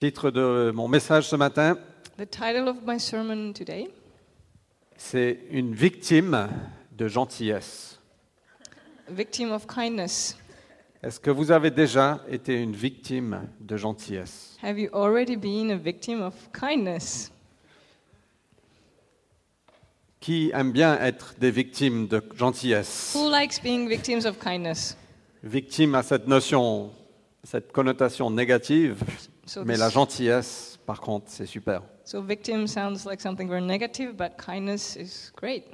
Titre de mon message ce matin, The title of my sermon today c'est Une victime de gentillesse. Victim of Kindness. Est-ce que vous avez déjà été une victime de gentillesse? Have you already been a victim of kindness? Qui aime bien être des victimes de gentillesse? Who likes being victims of kindness? Victime à cette notion, cette connotation négative, So, mais la gentillesse, par contre, c'est super. so victim sounds like something very negative, but kindness is great.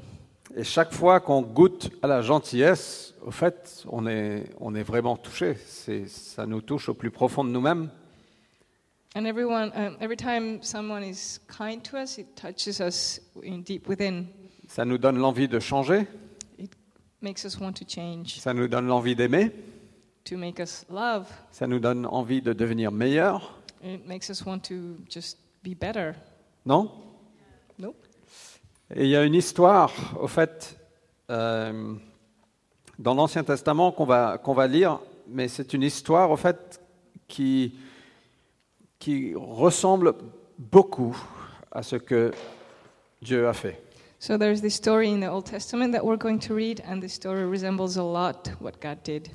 Et chaque fois qu'on goûte à la gentillesse, au fait, on est, on est vraiment touché. C'est- Ça nous touche au plus profond de nous-mêmes. And everyone, um, every time someone is kind to us, it touches us in deep within. Ça nous donne l'envie de changer. It makes us want to change, Ça nous donne l'envie d'aimer. to make us love. Ça nous donne envie de devenir meilleur. It makes us want to just be better. Non? Nope. Et il y a une histoire, au fait, euh, dans l'Ancien Testament qu'on va, qu'on va lire, mais c'est une histoire, au fait, qui, qui ressemble beaucoup à ce que Dieu a fait. So there's this story in the Old Testament that we're going to read, and this story resembles a lot what God did.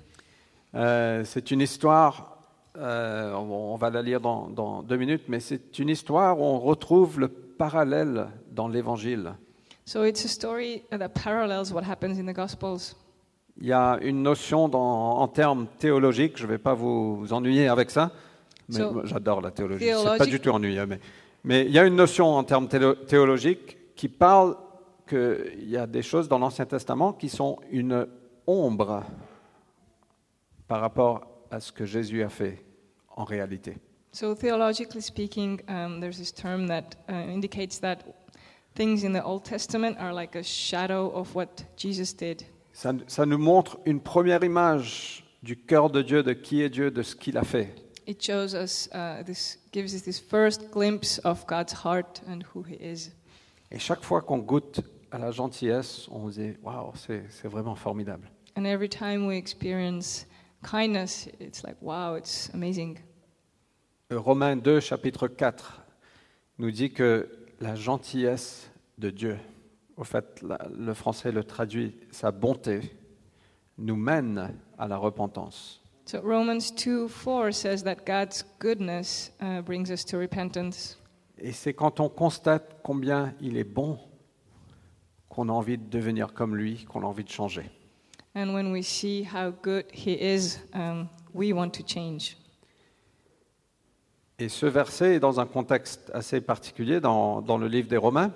Euh, c'est une histoire, euh, on va la lire dans, dans deux minutes, mais c'est une histoire où on retrouve le parallèle dans l'Évangile. So it's a story that parallels what happens in the Gospels. Il y a une notion dans- en termes théologiques, je ne vais pas vous, ennuyer avec ça, mais So, j'adore la théologie, c'est pas du tout ennuyeux. Mais, mais il y a une notion en termes théologiques qui parle qu'il y a des choses dans l'Ancien Testament qui sont une ombre par rapport à ce que Jésus a fait en réalité. So theologically speaking, um, there's this term that uh, indicates that things in the Old Testament are like a shadow of what Jesus did. Ça, ça nous montre une première image du cœur de Dieu, de qui est Dieu, de ce qu'il a fait. It shows us uh, this, gives us this first glimpse of God's heart and who He is. Et chaque fois qu'on goûte à la gentillesse, on se dit Waouh, c'est c'est vraiment formidable. And every time we experience kindness, it's like, wow, it's amazing. Romains 2, chapitre 4, nous dit que la gentillesse de Dieu, au fait, le français le traduit, sa bonté, nous mène à la repentance. So Romans 2 4 says that God's goodness uh, brings us to repentance. Et c'est quand on constate combien il est bon qu'on a envie de devenir comme lui, qu'on a envie de changer. And when we see how good He is, um, we want to change. Et ce verset est dans un contexte assez particulier dans, dans le livre des Romains,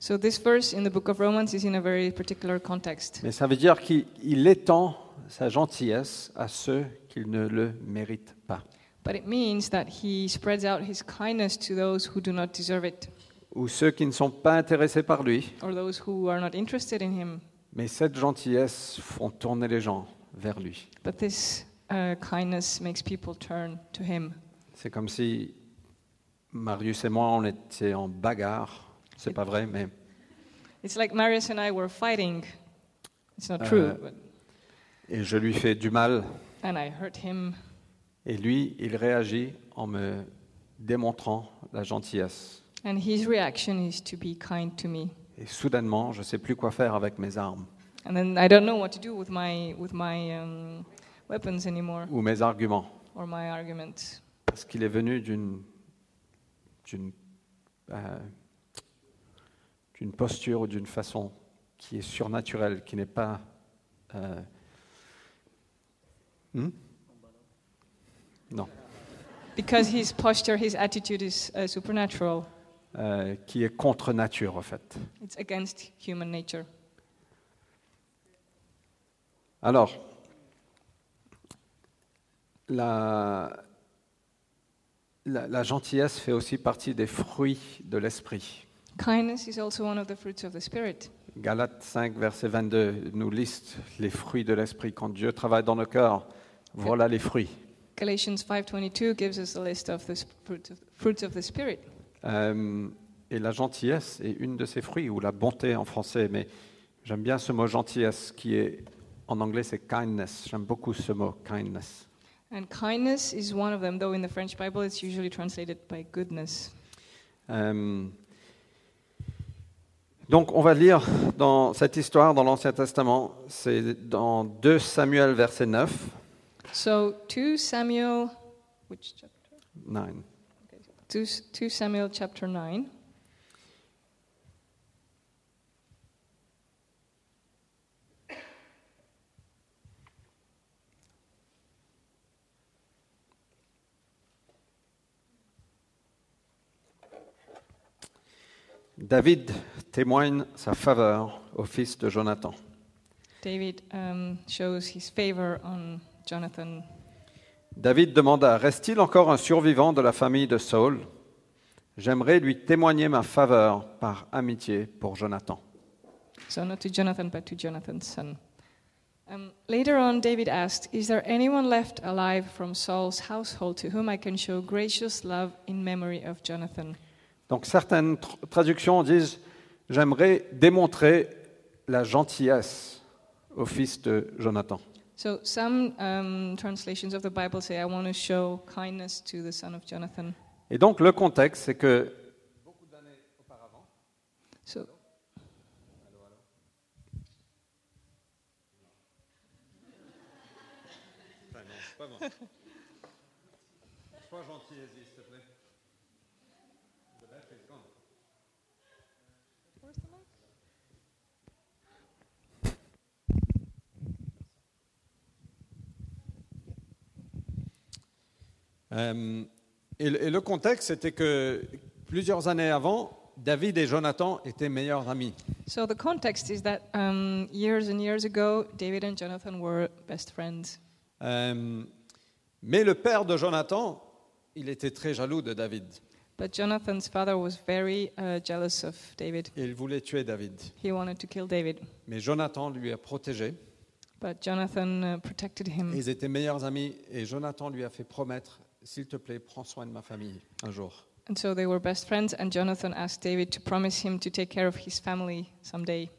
So this verse in the book of Romans is in a very particular context. mais ça veut dire qu'il il étend sa gentillesse à ceux qui ne le méritent pas. But it means that He spreads out His kindness to those who do not deserve it, ou ceux qui ne sont pas intéressés par lui, or those who are not interested in Him. Mais cette gentillesse font tourner les gens vers lui. But this uh, kindness makes people turn to Him. C'est comme si Marius et moi, on était en bagarre. C'est pas vrai, mais It's like Marius and I were fighting. It's not Uh, true, but, et je lui fais du mal, and I hurt him. et lui, il réagit en me démontrant la gentillesse. And his reaction is to be kind to me. Et soudainement, je sais plus quoi faire avec mes armes And then I don't know what to do with my, with my um, weapons anymore ou mes arguments, or my arguments. parce qu'il est venu d'une d'une euh, d'une posture ou d'une façon qui est surnaturelle, qui n'est pas euh, hmm? non, Because his posture, his attitude is uh, supernatural. Euh, qui est contre nature en fait. It's against human nature. Alors, la, la, la gentillesse fait aussi partie des fruits de l'esprit. Kindness is also one of the fruits of the Spirit. Galates 5, verset 22 nous liste les fruits de l'esprit. Quand Dieu travaille dans nos cœurs, voilà les fruits. Galatians 5:22 gives us a list of the fruits of the Spirit. Euh, et la gentillesse est une de ces fruits, ou la bonté en français, mais j'aime bien ce mot gentillesse qui est, en anglais, c'est kindness. J'aime beaucoup ce mot, kindness. And kindness is one of them, though in the French Bible it's usually translated by goodness. Euh, donc on va lire dans cette histoire dans l'Ancien Testament, c'est dans 2 Samuel verset 9. So 2 Samuel, which chapter? 9. 2, 2 Samuel chapter 9. David témoigne sa faveur au fils de Jonathan. David um, shows his favor on Jonathan. David demanda, Reste-t-il encore un survivant de la famille de Saul? J'aimerais lui témoigner ma faveur par amitié pour Jonathan. So not to Jonathan, but to Jonathan's son. Um, later on, David asked, Is there anyone left alive from Saul's household to whom I can show gracious love in memory of Jonathan? Donc certaines tr- traductions disent J'aimerais démontrer la gentillesse au fils de Jonathan. So some um, translations of the Bible say, I want to show kindness to the son of Jonathan. Et donc le contexte, c'est que So, Euh, et, le- et le contexte, c'était que plusieurs années avant, David et Jonathan étaient meilleurs amis. so the context is that um, years and years ago, David and Jonathan were best friends. Euh, mais le père de Jonathan, il était très jaloux de David. But Jonathan's father was very uh, jealous of David. Il voulait tuer David. He wanted to kill David. Mais Jonathan lui a protégé. But Jonathan uh, protected him. ils étaient meilleurs amis. Et Jonathan lui a fait promettre, s'il te plaît, prends soin de ma famille un jour. And so they were best friends, and Jonathan asked David to promise him to take care of his family someday.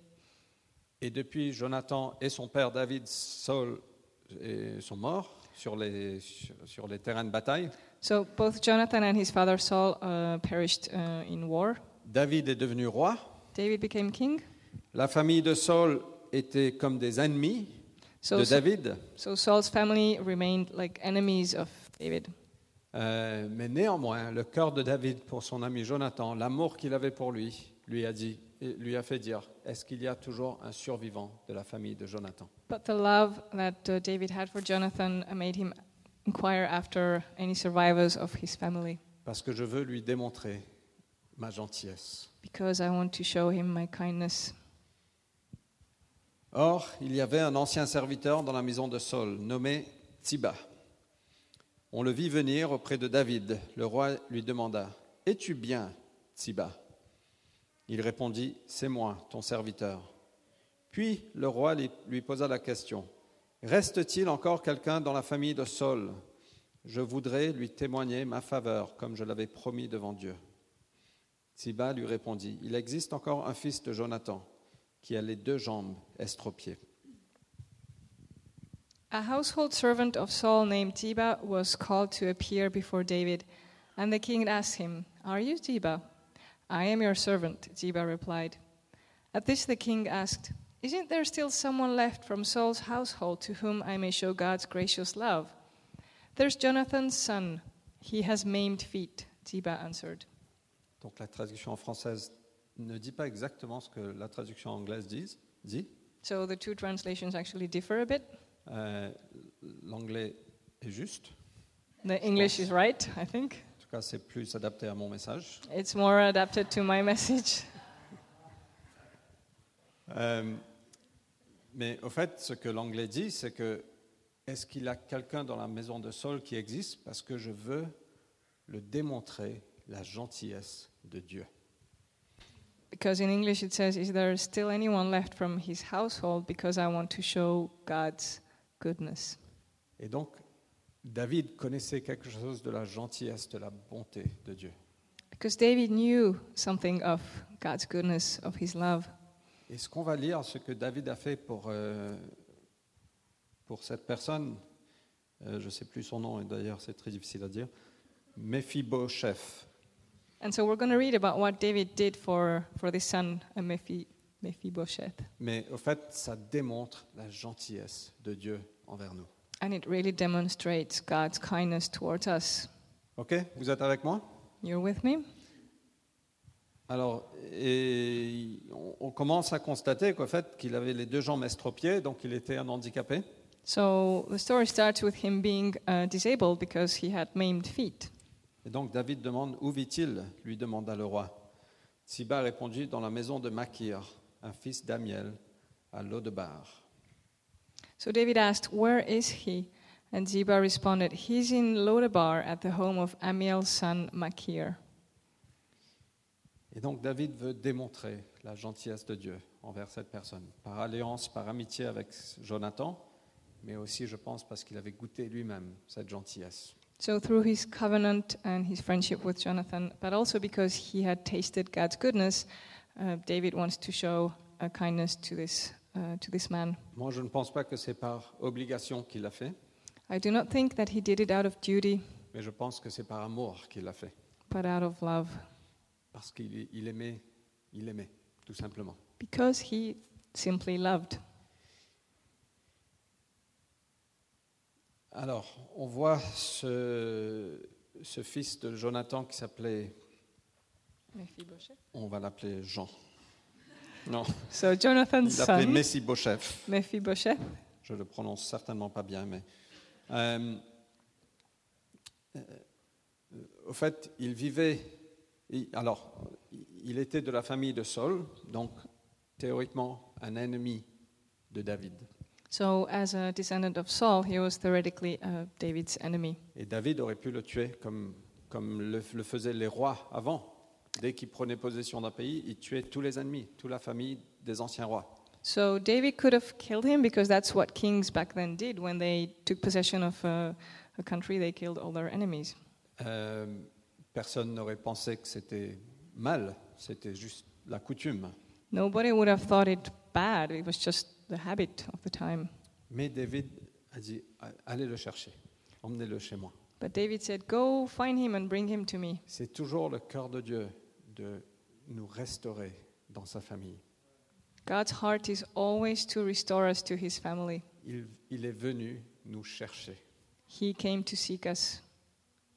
Et depuis, Jonathan et son père David, Saul, et sont morts sur les, sur, les terrains de bataille. So both Jonathan and his father Saul uh, perished uh, in war. David est devenu roi. David became king. La famille de Saul était comme des ennemis So, de David. so Saul's family remained like enemies of David. Euh, mais néanmoins, le cœur de David pour son ami Jonathan, l'amour qu'il avait pour lui, lui a dit, lui a fait dire Est-ce qu'il y a toujours un survivant de la famille de Jonathan? But the love that uh, David had for Jonathan made him inquire after any survivors of his family, Parce que je veux lui démontrer ma gentillesse. because I want to show him my kindness. Or, il y avait un ancien serviteur dans la maison de Saul, nommé Tiba. On le vit venir auprès de David. Le roi lui demanda Es-tu bien, Tiba Il répondit C'est moi, ton serviteur. Puis le roi lui- posa la question Reste-t-il encore quelqu'un dans la famille de Saul? Je voudrais lui témoigner ma faveur, comme je l'avais promis devant Dieu. Tiba lui répondit Il existe encore un fils de Jonathan qui a les deux jambes estropiées. A household servant of Saul named Ziba was called to appear before David, and the king asked him, Are you Ziba? I am your servant, Ziba replied. At this the king asked, Isn't there still someone left from Saul's household to whom I may show God's gracious love? There's Jonathan's son. He has maimed feet, Ziba answered. Donc la traduction française ne dit pas exactement ce que la traduction anglaise dit. dit. So the two translations actually differ a bit. Euh, L'anglais est juste. The English is right, I think. En tout cas, c'est plus adapté à mon message. It's more adapted to my message. Euh, mais au fait, ce que l'anglais dit, c'est que est-ce qu'il y a quelqu'un dans la maison de Saul qui existe Parce que je veux le démontrer la gentillesse de Dieu? Because in English it says, Is there still anyone left from his household? Because I want to show God's goodness. Et donc, David connaissait quelque chose de la gentillesse, de la bonté de Dieu. Because David knew something of God's goodness, of his love. Et ce qu'on va lire, ce que David a fait pour, euh, pour cette personne, euh, je ne sais plus son nom, et d'ailleurs c'est très difficile à dire, Mephibosheth. And so we're going to read about what David did for, for this son, uh, Mephi, Mephibosheth. Mais au fait, ça démontre la gentillesse de Dieu envers nous. And it really demonstrates God's kindness towards us. Ok, vous êtes avec moi? You're with me? Alors, et on, on commence à constater qu'au fait, qu'il avait les deux jambes estropiées, donc il était un handicapé. So the story starts with him being uh, disabled because he had maimed feet. Et donc David demande Où vit-il? lui demanda le roi. Siba répondit Dans la maison de Makir, un fils d'Amiel, à Lodebar. So David asked, Where is he? And Ziba responded, He's in Lodebar at the home of Amiel's son Machir. Et donc David veut démontrer la gentillesse de Dieu envers cette personne, par alliance, par amitié avec Jonathan, mais aussi, je pense, parce qu'il avait goûté lui-même cette gentillesse. So through his covenant and his friendship with Jonathan, but also because he had tasted God's goodness, uh, David wants to show a kindness to this, uh, to this man. Moi, je ne pense pas que c'est par obligation qu'il l'a fait, I do not think that he did it out of duty, mais je pense que c'est par amour qu'il l'a fait, but out of love, parce qu'il il aimait, il aimait, tout simplement. because he simply loved. Alors, on voit ce, ce fils de Jonathan qui s'appelait, on va l'appeler Jean. Non, So Jonathan's il l'appelait son. Mephibosheth, Je le prononce certainement pas bien, mais. euh, euh, au fait, il vivait. il- alors, il était de la famille de Saul, donc théoriquement un ennemi de David. So, as a descendant of Saul, he was theoretically uh, David's enemy. Et David aurait pu le tuer comme, comme le, le faisaient les rois avant. Dès qu'ils prenaient possession d'un pays, ils tuaient tous les ennemis, toute la famille des anciens rois. So, David could have killed him because that's what kings back then did. When they took possession of a, a country, they killed all their enemies. Euh, personne n'aurait pensé que c'était mal, c'était juste la coutume. Nobody would have thought it bad, it was just the habit of the time. Mais David a dit Allez le chercher, emmenez-le chez moi. But David said, Go find him and bring him to me. C'est toujours le cœur de Dieu de nous restaurer dans sa famille. God's heart is always to restore us to his family. Il, il est venu nous chercher. He came to seek us.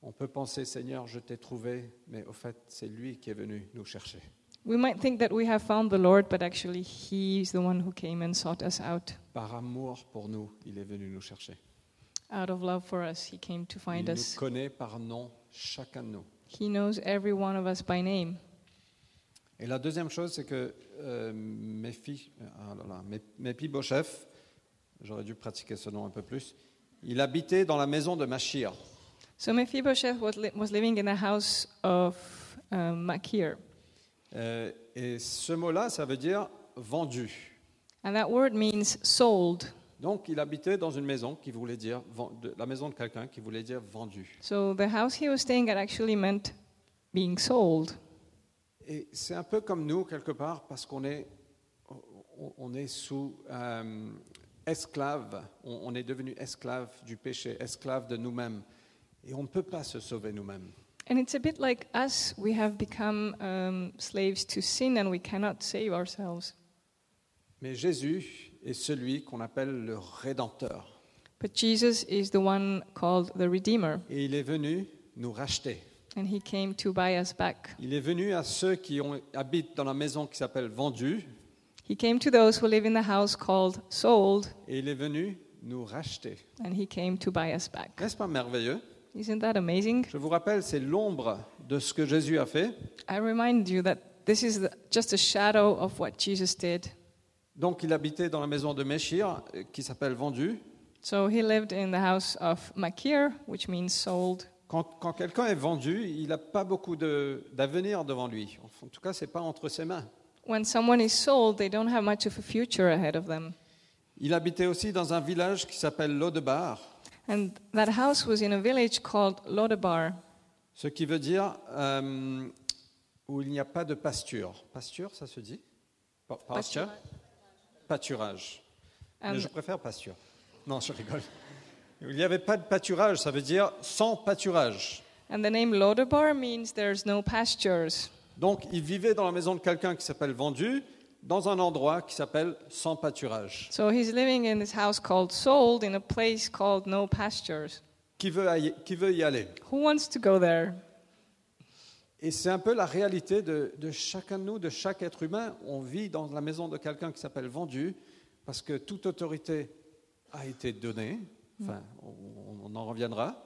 On peut penser Seigneur, je t'ai trouvé, mais au fait, c'est lui qui est venu nous chercher. We might think that we have found the Lord, but actually, He's the one who came and sought us out. Par amour pour nous, il est venu nous chercher. Out of love for us, He came to Il find nous us. connaît par nom, chacun de nous. He knows every one of us by name. Et la deuxième chose, c'est que euh, Méphi- ah là là, Mé- Méphibosheth, j'aurais dû pratiquer ce nom un peu plus, il habitait dans la maison de Machir. So Mephibosheth was, li- was living in the house of um, Machir. Euh, et ce mot-là, ça veut dire vendu. And that word means sold. Donc, il habitait dans une maison qui voulait dire, la maison de quelqu'un qui voulait dire vendu. So the house he was staying at actually meant being sold. Et c'est un peu comme nous, quelque part, parce qu'on est, on- est sous euh, esclave, on, on est devenu esclave du péché, esclave de nous-mêmes. Et on ne peut pas se sauver nous-mêmes. And it's a bit like us. We have become um, slaves to sin and we cannot save ourselves. Mais Jésus est celui qu'on appelle le Rédempteur. But Jesus is the one called the Redeemer, Et il est venu nous racheter. And he came to buy us back. Il est venu à ceux qui ont- habitent dans la maison qui s'appelle Vendu, He came to those who live in the house called sold, et il est venu nous racheter. and he came to buy us back. N'est-ce pas merveilleux? Isn't that amazing? Je vous rappelle, c'est l'ombre de ce que Jésus a fait. I remind you that this is the, just a shadow of what Jesus did. Donc il habitait dans la maison de Méchir, euh, qui s'appelle Vendu. So he lived in the house of Makir, which means sold. Quand, quand quelqu'un est vendu, il n'a pas beaucoup de- d'avenir devant lui. En tout cas, ce n'est pas entre ses mains. When someone is sold, they don't have much of a future ahead of them. Il habitait aussi dans un village qui s'appelle Lodebar, And that house was in a village called Lodebar, ce qui veut dire euh, où il n'y a pas de pasture. Pasture, ça se dit? Pa- Pasture? Pâturage. Mais And, je préfère pasture. Non, je rigole. Il n'y avait pas de pâturage, ça veut dire sans pâturage. And the name Lodabar means there's no pastures. Donc il vivait dans la maison de quelqu'un qui s'appelle Vendu, dans un endroit qui s'appelle sans pâturage. So he's living in this house called Sold in a place called No Pastures. Qui veut, qui veut y aller? Who wants to go there? Et c'est un peu la réalité de, de chacun de nous, de chaque être humain. On vit dans la maison de quelqu'un qui s'appelle Vendu, parce que toute autorité a été donnée. Enfin, on, on en reviendra.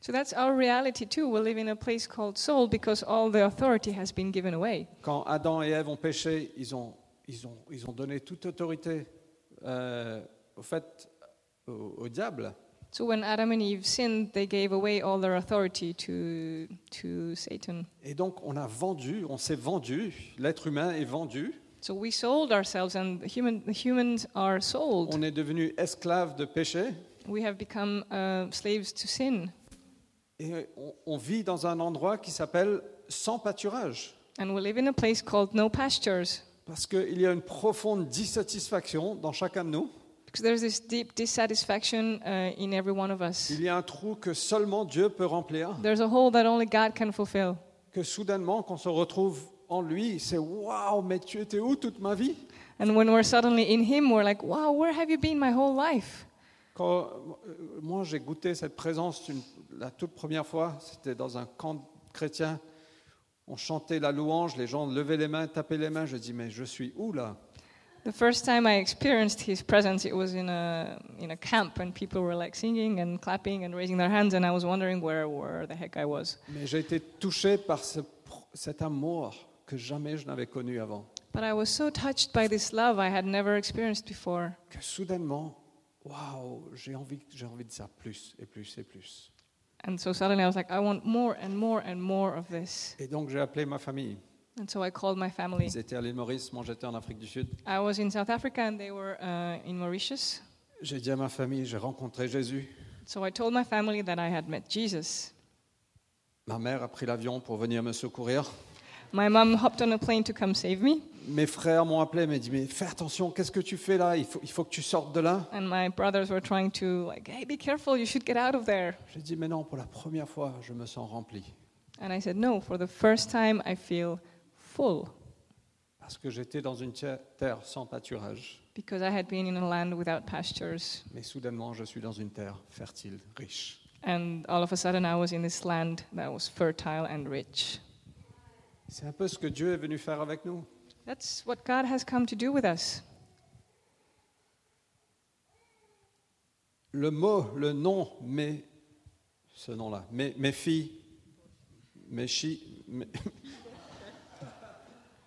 So that's our reality too. We live in a place called Sold because all the authority has been given away. Quand Adam et Ève ont péché, ils ont, ils ont, ils ont donné toute autorité euh, au fait au, au diable. So when Adam and Eve sinned, they gave away all their authority to, to Satan. Et donc on a vendu, on s'est vendu, l'être humain est vendu, So we sold ourselves, and the, human, the humans are sold. on est devenu esclave de péché We have become uh, slaves to sin. et on, on vit dans un endroit qui s'appelle sans pâturage. And we live in a place called no pastures Parce qu'il y a une profonde dissatisfaction dans chacun de nous. because there's this deep dissatisfaction uh, in every one of us. Il y a un trou que seulement Dieu peut remplir. There's a hole that only God can fulfill. Que soudainement, quand on se retrouve en lui, c'est waouh, mais tu étais où toute ma vie? And when we're suddenly in Him, we're like, wow, where have you been my whole life? Quand moi j'ai goûté cette présence une- la toute première fois, c'était dans un camp chrétien. On chantait la louange, les gens levaient les mains, tapaient les mains. Je dis mais je suis où là? The first time I experienced His presence, it was in a, in a camp, and people were like singing and clapping and raising their hands, and I was wondering where, where the heck I was. Mais j'ai été touché par ce- cet amour que jamais je n'avais connu avant. But I was so touched by this love I had never experienced before. Que soudainement, waouh, j'ai envie, j'ai envie de ça plus et plus et plus. And so suddenly I was like, I want more and more and more of this. Et donc j'ai appelé ma famille. And so I called my family. Ils étaient à l'île Maurice, moi j'étais en Afrique du Sud. I was in South Africa and they were uh, in Mauritius. J'ai dit à ma famille, j'ai rencontré Jésus. So I told my family that I had met Jesus. Ma mère a pris l'avion pour venir me secourir. My mom hopped on a plane to come save me, Mes frères m'ont appelé, m'ont dit mais fais attention, qu'est-ce que tu fais là il faut, il faut que tu sortes de là. and my brothers were trying to like, hey, be careful, you should get out of there. J'ai dit mais non, pour la première fois, je me sens rempli And I said, no, for the first time I feel full parce que j'étais dans une terre sans pâturage, because I had been in a land without pastures. mais soudainement je suis dans une terre fertile, riche. And all of a sudden I was in this land that was fertile and rich. C'est un peu ce que Dieu est venu faire avec nous. That's what God has come to do with us. Le mot, le nom, mais ce nom-là, mes, mes filles, mes chi, mes,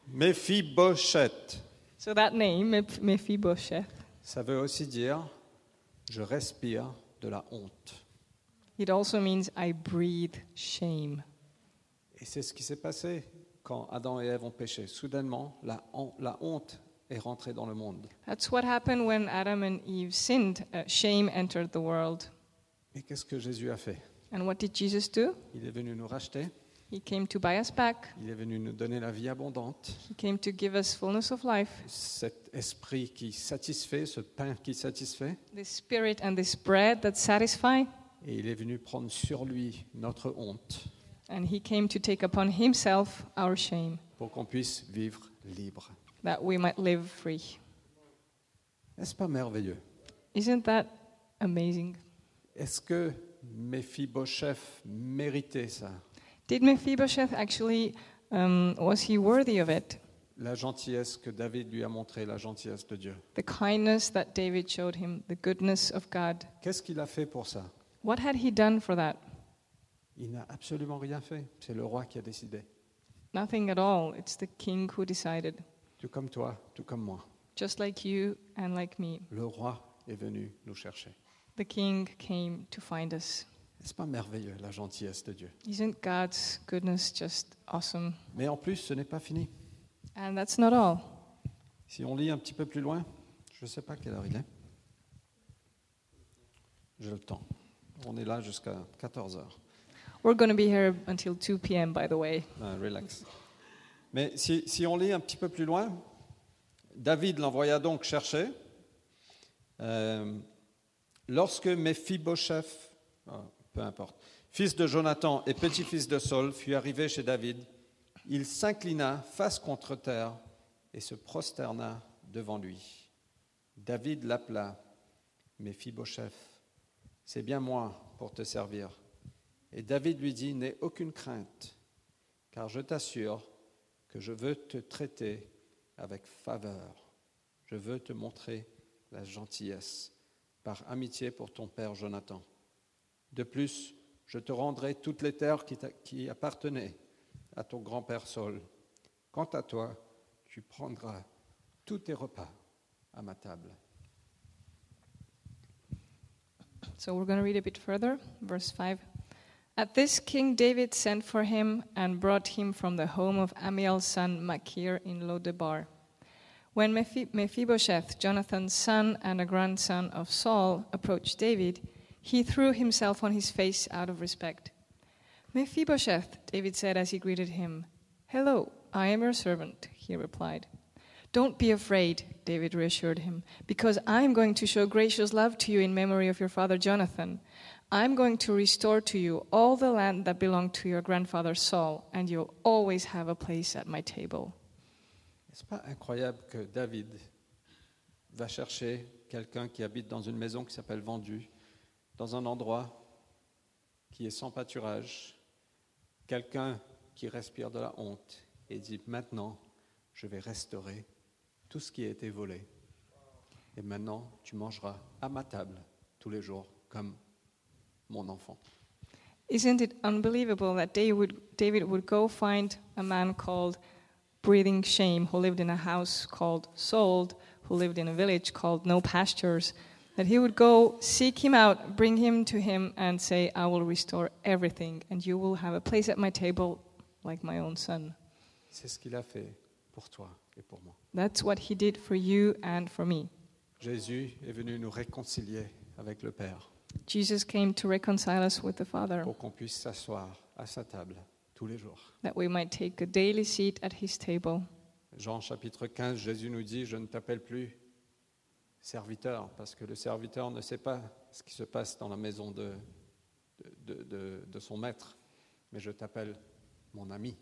Méphibosheth, So that name, Meph- Mephibosheth, ça veut aussi dire je respire de la honte. it also means I breathe shame. Et c'est ce qui s'est passé quand Adam et Ève ont péché. Soudainement, la, la honte est rentrée dans le monde. That's what happened when Adam and Eve sinned. Uh, shame entered the world. Et qu'est-ce que Jésus a fait? And what did Jesus do? Il est venu nous racheter, He came to buy us back. il est venu nous donner la vie abondante, He came to give us fullness of life, cet esprit qui satisfait, ce pain qui satisfait. this spirit and this bread that satisfy. Et il est venu prendre sur lui notre honte And he came to take upon himself our shame, pour qu'on puisse vivre libre. that we might live free. N'est-ce pas merveilleux Isn't that amazing? Est-ce que Méphibosheth méritait ça Did Mephibosheth actually, um, was he worthy of it? La gentillesse que David lui a montrée, la gentillesse de Dieu. The kindness that David showed him, the goodness of God. Qu'est-ce qu'il a fait pour ça What had he done for that? Il n'a absolument rien fait. C'est le roi qui a décidé. Nothing at all. It's the king who decided. Tout comme toi, tout comme moi. Just like you and like me, Le roi est venu nous chercher. the king came to find us. N'est-ce pas merveilleux, la gentillesse de Dieu? Isn't God's goodness just awesome? Mais en plus, ce n'est pas fini. And that's not all. Si on lit un petit peu plus loin, je ne sais pas quelle heure il est. J'ai le temps. On est là jusqu'à 14 heures. We're going to be here until 2 p.m., by the way. Ah, relax. Mais si, on lit un petit peu plus loin, David l'envoya donc chercher. Euh, Lorsque Méphibosheth, ah, peu importe, fils de Jonathan et petit-fils de Saul, fut arrivé chez David, il s'inclina face contre terre et se prosterna devant lui. David l'appela, Méphibosheth, c'est bien moi pour te servir. Et David lui dit, N'aie aucune crainte, car je t'assure que je veux te traiter avec faveur. Je veux te montrer la gentillesse par amitié pour ton père Jonathan. De plus, je te rendrai toutes les terres qui, appartenaient à ton grand-père Saul. Quant à toi, tu prendras tous tes repas à ma table. So we're going to read a bit further, verse 5. At this, King David sent for him and brought him from the home of Amiel's son Machir in Lodebar. When Mephi- Mephibosheth, Jonathan's son and a grandson of Saul, approached David, he threw himself on his face out of respect. Mephibosheth, David said as he greeted him. Hello, I am your servant, he replied. Don't be afraid, David reassured him, because I'm going to show gracious love to you in memory of your father Jonathan. I'm going to restore to you all the land that belonged to your grandfather Saul, and you'll always have a place at my table. N'est-ce pas incroyable que David va chercher quelqu'un qui habite dans une maison qui s'appelle Vendu, dans un endroit qui est sans pâturage, quelqu'un qui respire de la honte et dit maintenant je vais restaurer tout ce qui a été volé. Et maintenant tu mangeras à ma table tous les jours comme mon enfant. Isn't it unbelievable that David would, David would go find a man called Breathing Shame, who lived in a house called Sold, who lived in a village called No Pastures, that he would go seek him out, bring him to him, and say, I will restore everything, and you will have a place at my table like my own son. C'est ce qu'il a fait pour toi et pour moi. That's what he did for you and for me. Jésus est venu nous réconcilier avec le Père Jesus came to reconcile us with the Father, pour qu'on puisse s'asseoir à sa table tous les jours. that we might take a daily seat at his table. Jean chapitre 15, Jésus nous dit, je ne t'appelle plus serviteur, parce que le serviteur ne sait pas ce qui se passe dans la maison de, de, de- de son maître, mais je t'appelle mon ami.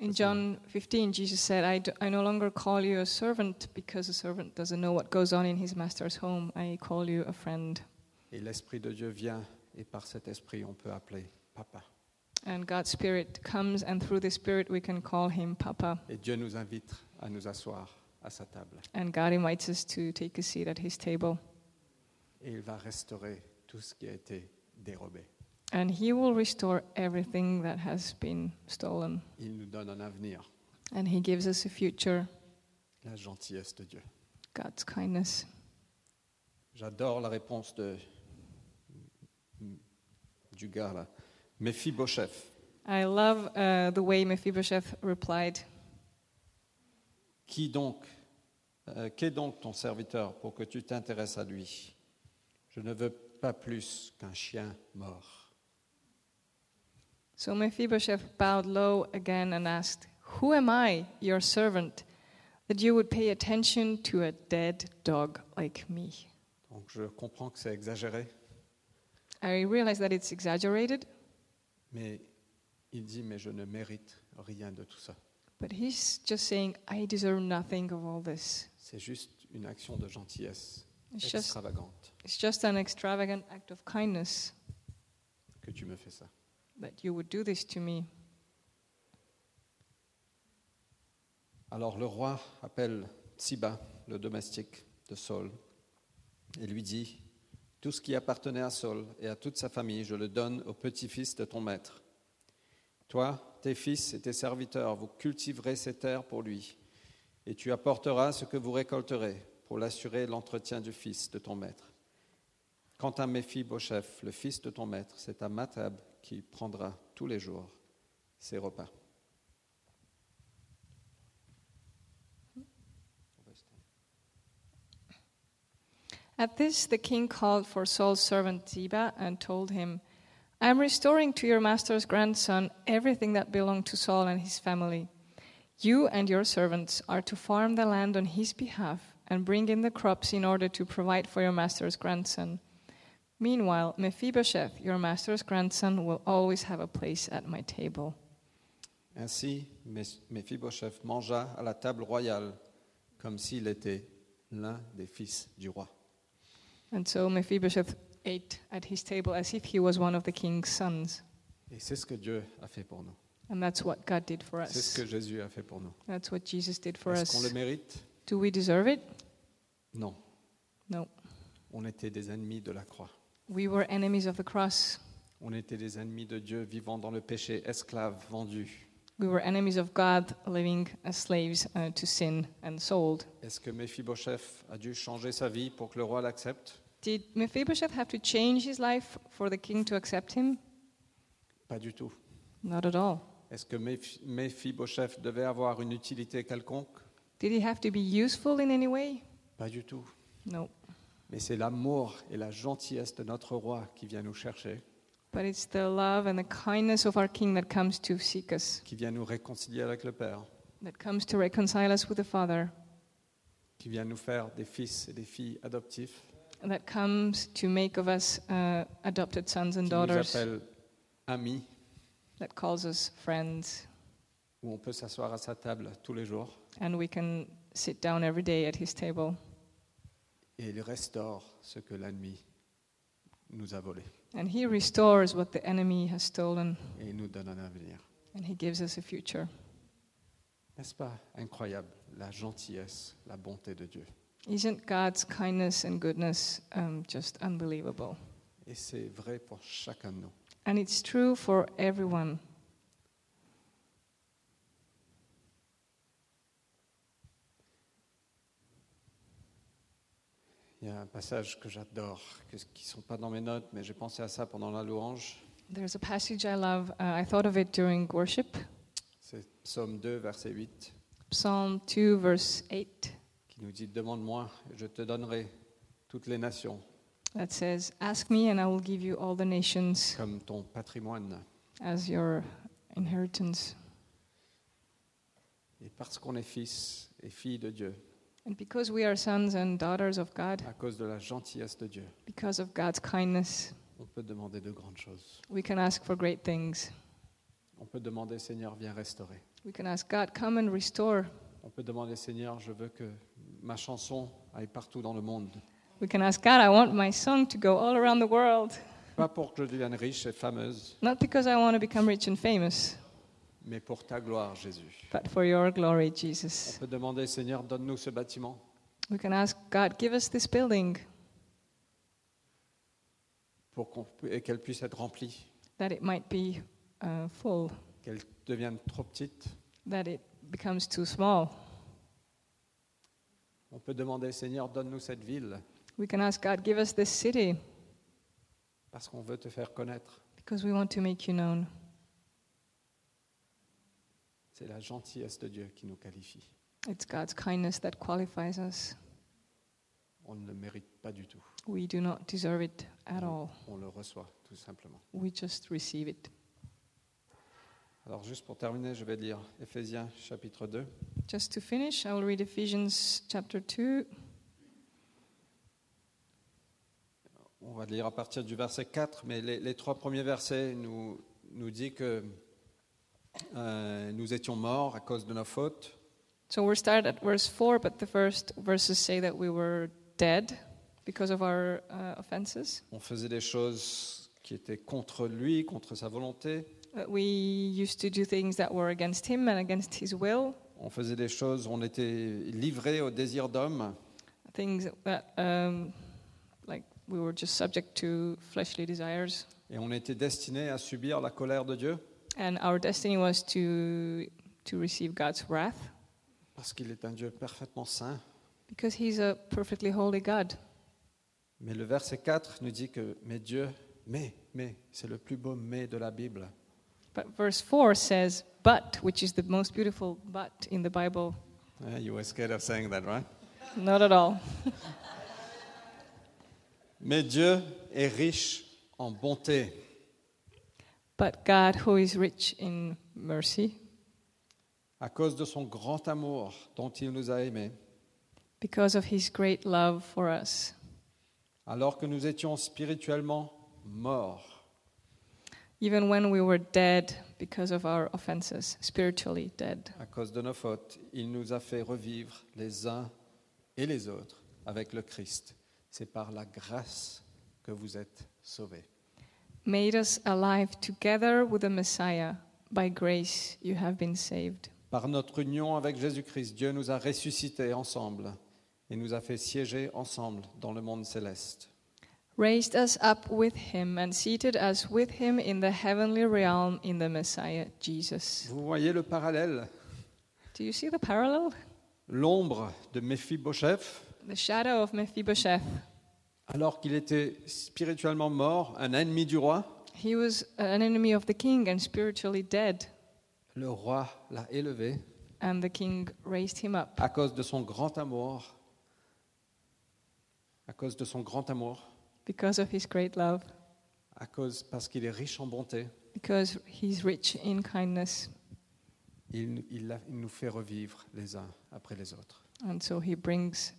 In John 15, Jesus said, I, do, I no longer call you a servant because a servant doesn't know what goes on in his master's home. I call you a friend. Et l'Esprit de Dieu vient, et par cet Esprit, on peut appeler papa. And God's Spirit comes, and through the Spirit, we can call him Papa. Et Dieu nous invite à nous asseoir à sa table. And God invites us to take a seat at his table. Et il va restaurer tout ce qui a été dérobé. And he will restore everything that has been stolen. Il nous donne un avenir, And he gives us a future, la gentillesse de Dieu. God's kindness. J'adore la réponse de, du gars là. Mephibosheth. I love uh, the way Mephibosheth replied. Qui donc, euh, qu'est donc ton serviteur pour que tu t'intéresses à lui? Je ne veux pas plus qu'un chien mort. So Mephibosheth bowed low again and asked, Who am I, your servant, that you would pay attention to a dead dog like me? Donc je comprends que c'est exagéré, I realize that it's exaggerated, mais il dit mais je ne mérite rien de tout ça. but he's just saying, I deserve nothing of all this. C'est juste une action de gentillesse It's just, extravagante it's just an extravagant act of kindness que tu me fais ça. that you would do this to me. Alors le roi appelle Tsiba, le domestique de Saul, et lui dit, Tout ce qui appartenait à Saul et à toute sa famille, je le donne au petit-fils de ton maître. Toi, tes fils et tes serviteurs, vous cultiverez ces terres pour lui, et tu apporteras ce que vous récolterez pour l'assurer l'entretien du fils de ton maître. Quant à Méphibosheth, le fils de ton maître, c'est à ma table qu'il prendra tous les jours ses repas. At this, the king called for Saul's servant Ziba and told him, I am restoring to your master's grandson everything that belonged to Saul and his family. You and your servants are to farm the land on his behalf, and bring in the crops in order to provide for your master's grandson. Meanwhile, Mephibosheth, your master's grandson, will always have a place at my table. Ainsi, Méphibosheth mangea à la table royale comme s'il était l'un des fils du roi. And so Mephibosheth ate at his table as if he was one of the king's sons. Et c'est ce que Dieu a fait pour nous. And that's what God did for C'est ce us. que Jésus a fait pour nous. That's what Jesus did for Est-ce qu'on le us. mérite? Do we deserve it? Non. No. On était des ennemis de la croix. We were enemies of the cross. On était des ennemis de Dieu, vivant dans le péché, esclaves, vendus. We were enemies of God, living as slaves uh, to sin and sold. Est-ce que Méphibosheth a dû changer sa vie pour que le roi l'accepte? Did Mephibosheth have to change his life for the king to accept him? Pas du tout. Not at all. Est-ce que Méphibosheth devait avoir une utilité quelconque? Did he have to be useful in any way? Pas du tout. No. Mais c'est l'amour et la gentillesse de notre roi qui vient nous chercher, But it's the love and the kindness of our king that comes to seek us, qui vient nous réconcilier avec le Père, that comes to reconcile us with the Father, qui vient nous faire des fils et des filles adoptifs, that comes to make of us uh, adopted sons and qui nous daughters, appelle amis, that calls us friends, où on peut s'asseoir à sa table tous les jours, and we can sit down every day at his table. et il restaure ce que l'ennemi nous a volé, And he restores what the enemy has stolen, et il nous donne un avenir. and he gives us a future. N'est-ce pas incroyable la gentillesse, la bonté de Dieu? Isn't God's kindness and goodness um, just unbelievable? Et c'est vrai pour chacun de nous. And it's true for everyone. Il y a un passage que j'adore, qui ne sont pas dans mes notes, mais j'ai pensé à ça pendant la louange. There's a passage I love. Uh, I thought of it during worship. C'est Psaume 2, verset 8, Psalm 2, verse 8, qui nous dit Demande-moi, je te donnerai toutes les nations that says, Ask me, and I will give you all the nations comme ton patrimoine. as your inheritance. Et parce qu'on est fils et filles de Dieu, And because we are sons and daughters of God, à cause de la gentillesse de Dieu, because of God's kindness, on peut demander de grandes choses. we can ask for great things. On peut demander Seigneur, viens restaurer. We can ask God, Come and restore. On peut demander Seigneur, je veux que ma chanson aille partout dans le monde. We can ask God, I want my song to go all around the world. Pas pour que je devienne riche et fameuse, Not because I want to become rich and famous, mais pour ta gloire, Jésus. but for your glory, On Jesus. peut demander Seigneur, donne-nous ce bâtiment We can ask God, give us this building pour qu'on et qu'elle puisse être remplie, that it might be uh, full, qu'elle devienne trop petite. that it becomes too small. On peut demander Seigneur, donne-nous cette ville We can ask God, give us this city parce qu'on veut te faire connaître. because we want to make you known. C'est la gentillesse de Dieu qui nous qualifie. It's God's kindness that qualifies us. On ne le mérite pas du tout. We do not deserve it at all. On le reçoit tout simplement. We just receive it. Alors juste pour terminer, je vais lire Éphésiens chapitre 2. Just to finish, I will read Ephesians chapter 2. On va lire à partir du verset 4, mais les, les trois premiers versets nous, nous disent que euh, nous étions morts à cause de nos fautes. So we're started at verse 4, but the first verses say that we were dead because of our uh, offenses. On faisait des choses qui étaient contre lui, contre sa volonté. We used to do things that were against him and against his will, On faisait des choses, on était livrés au désir d'homme. things that, um, like, we were just subject to fleshly desires. Et on était destinés à subir la colère de Dieu And our destiny was to, to receive God's wrath parce qu'il est un Dieu parfaitement saint. because he's a perfectly holy God. Mais le verset 4 nous dit que, mais Dieu, mais, mais, c'est le plus beau mais de la Bible. But verse 4 says, but, which is the most beautiful but in the Bible. Yeah, you were scared of saying that, right? Not at all. Mais Dieu est riche en bonté. But God, who is rich in mercy, à cause de son grand amour dont il nous a aimés, because of his great love for us. Alors que nous étions spirituellement morts, Even when we were dead because of our offenses, spiritually dead. à cause de nos fautes, il nous a fait revivre les uns et les autres avec le Christ. C'est par la grâce que vous êtes sauvés. Made us alive together with the Messiah. By grace you have been saved. Par notre union avec Jésus-Christ, Dieu nous a ressuscités ensemble et nous a fait siéger ensemble dans le monde céleste. Raised us up with him and seated us with him in the heavenly realm in the Messiah Jesus. Vous voyez le parallèle? Do you see the parallel? L'ombre de Mephibosheth, The shadow of Mephibosheth. alors qu'il était spirituellement mort, un ennemi du roi, He was an enemy of the king and spiritually dead, le roi l'a élevé. And the king raised him up. À cause de son grand amour, à cause de son grand amour, because of his great love, à cause parce qu'il est riche en bonté, because he's rich in kindness, il, il il nous fait revivre les uns après les autres. and so he brings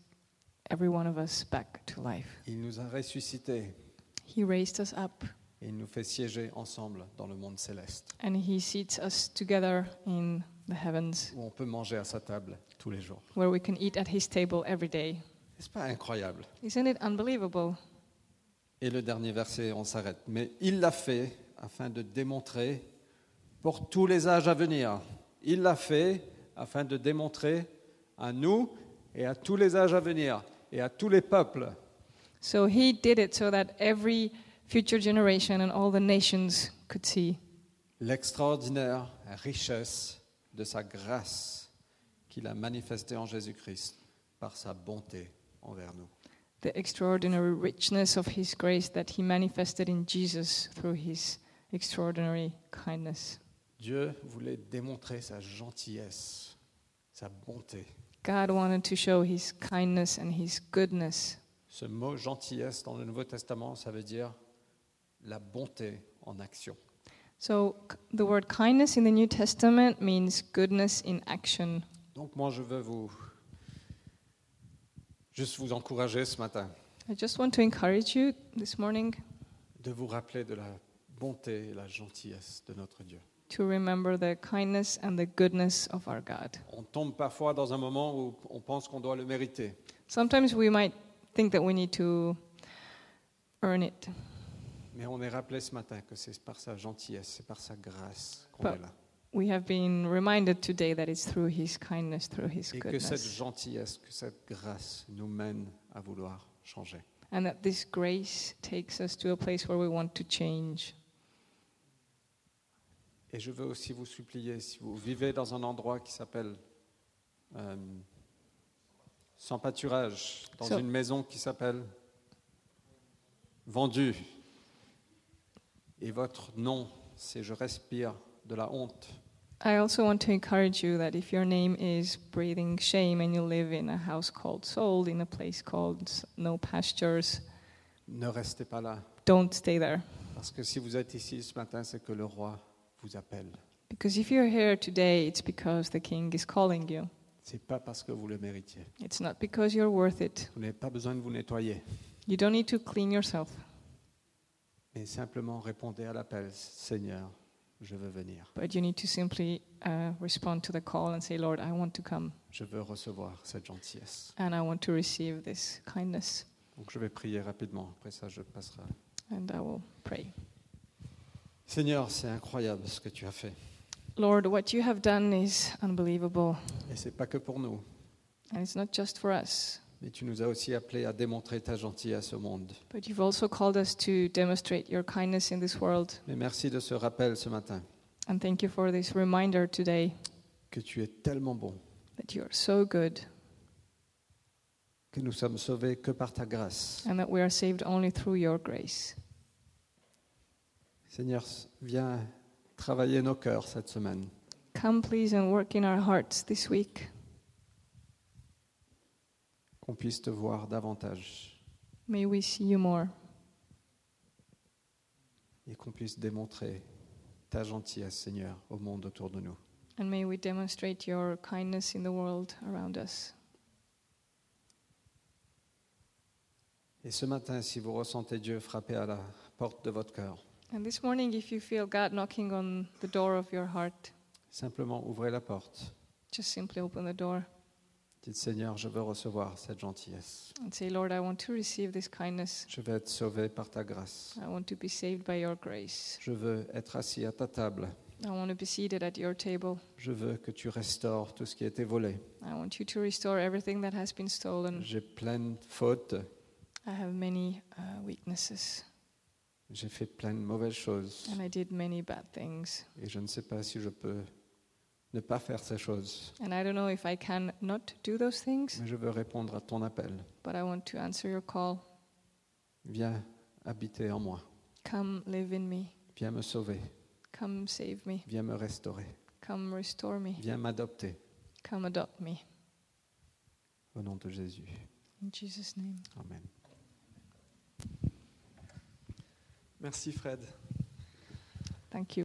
every one of us back to life. Il nous a ressuscités He raised us up et il nous fait siéger ensemble dans le monde céleste, and he seats us together in the heavens où on peut manger à sa table tous les jours. where we can eat at his table every day. N'est-ce pas incroyable Isn't it unbelievable? Et le dernier verset, on s'arrête. Mais il l'a fait afin de démontrer pour tous les âges à venir. Il l'a fait afin de démontrer à nous et à tous les âges à venir et à tous les peuples So he did it so that every future generation and all the nations could see l'extraordinaire richesse de sa grâce qu'il a manifestée en Jésus-Christ par sa bonté envers nous. The extraordinary richness of his grace that he manifested in Jesus through his extraordinary kindness. Dieu voulait démontrer sa gentillesse, sa bonté. God wanted to show his kindness and his goodness. Ce mot gentillesse dans le Nouveau Testament, ça veut dire la bonté en action. So the word kindness in the New Testament means goodness in action. Donc moi, je veux vous juste vous encourager ce matin I just want to encourage you this morning de vous rappeler de la bonté et la gentillesse de notre Dieu. to remember the kindness and the goodness of our God. On tombe parfois dans un moment où on pense qu'on doit le mériter. Sometimes we might think that we need to earn it, Mais on est rappelé ce matin que c'est par sa gentillesse, c'est par sa grâce qu'on Pas- est là. We have been reminded today that it's through his kindness, through his Et que cette goodness, gentillesse, que cette grâce nous mène à vouloir changer. and that this grace takes us to a place where we want to change. Et je veux aussi vous supplier, si vous vivez dans un endroit qui s'appelle euh, sans pâturage, dans So- une maison qui s'appelle vendue, et votre nom, c'est je respire de la honte, I also want to encourage you that if your name is breathing shame and you live in a house called Sold, in a place called No Pastures, ne restez pas là. don't stay there. Parce que si vous êtes ici ce matin, c'est que le roi vous appelle. Because if you're here today, it's because the King is calling you. C'est pas parce que vous le méritiez. It's not because you're worth it. Vous n'avez pas besoin de vous nettoyer, You don't need to clean yourself, mais simplement répondez à l'appel, Seigneur, je veux venir. but you need to simply uh, respond to the call and say, Lord, I want to come Je veux recevoir cette gentillesse. and I want to receive this kindness. Donc je vais prier rapidement, après ça je passerai. And I will pray. Seigneur, c'est incroyable ce que tu as fait. Lord, what you have done is unbelievable. Et c'est pas que pour nous, And it's not just for us, mais tu nous as aussi appelés à démontrer ta gentillesse au monde. but you've also called us to demonstrate your kindness in this world. Mais merci de ce rappel ce matin, And thank you for this reminder today que tu es tellement bon, that you are so good que nous sommes sauvés que par ta grâce. and that we are saved only through your grace. Seigneur, viens travailler nos cœurs cette semaine. Come, please, and work in our hearts this week. Qu'on puisse te voir davantage May we see you more et qu'on puisse démontrer ta gentillesse, Seigneur, au monde autour de nous. and may we demonstrate your kindness in the world around us. Et ce matin, si vous ressentez Dieu frapper à la porte de votre cœur, And this morning, if you feel God knocking on the door of your heart, simplement ouvrez la porte. just simply open the door Dites Seigneur, je veux recevoir cette gentillesse. and say, Lord, I want to receive this kindness. Je veux être sauvé par ta grâce. I want to be saved by your grace. Je veux être assis à ta table. I want to be seated at your table. Je veux que tu restaures tout ce qui a été volé. I want you to restore everything that has been stolen. J'ai plein de fautes. I have many uh, weaknesses J'ai fait plein de mauvaises choses. and I did many bad things. Et je ne sais pas si je peux ne pas faire ces choses. And I don't know if I can not do those things, Mais je veux répondre à ton appel. but I want to answer your call. Viens habiter en moi. Come live in me. Viens me sauver. Come save me. Viens me restaurer. Come restore me. Viens m'adopter. Come adopt me. Au nom de Jésus. In Jesus' name. Amen. Merci Fred. Thank you.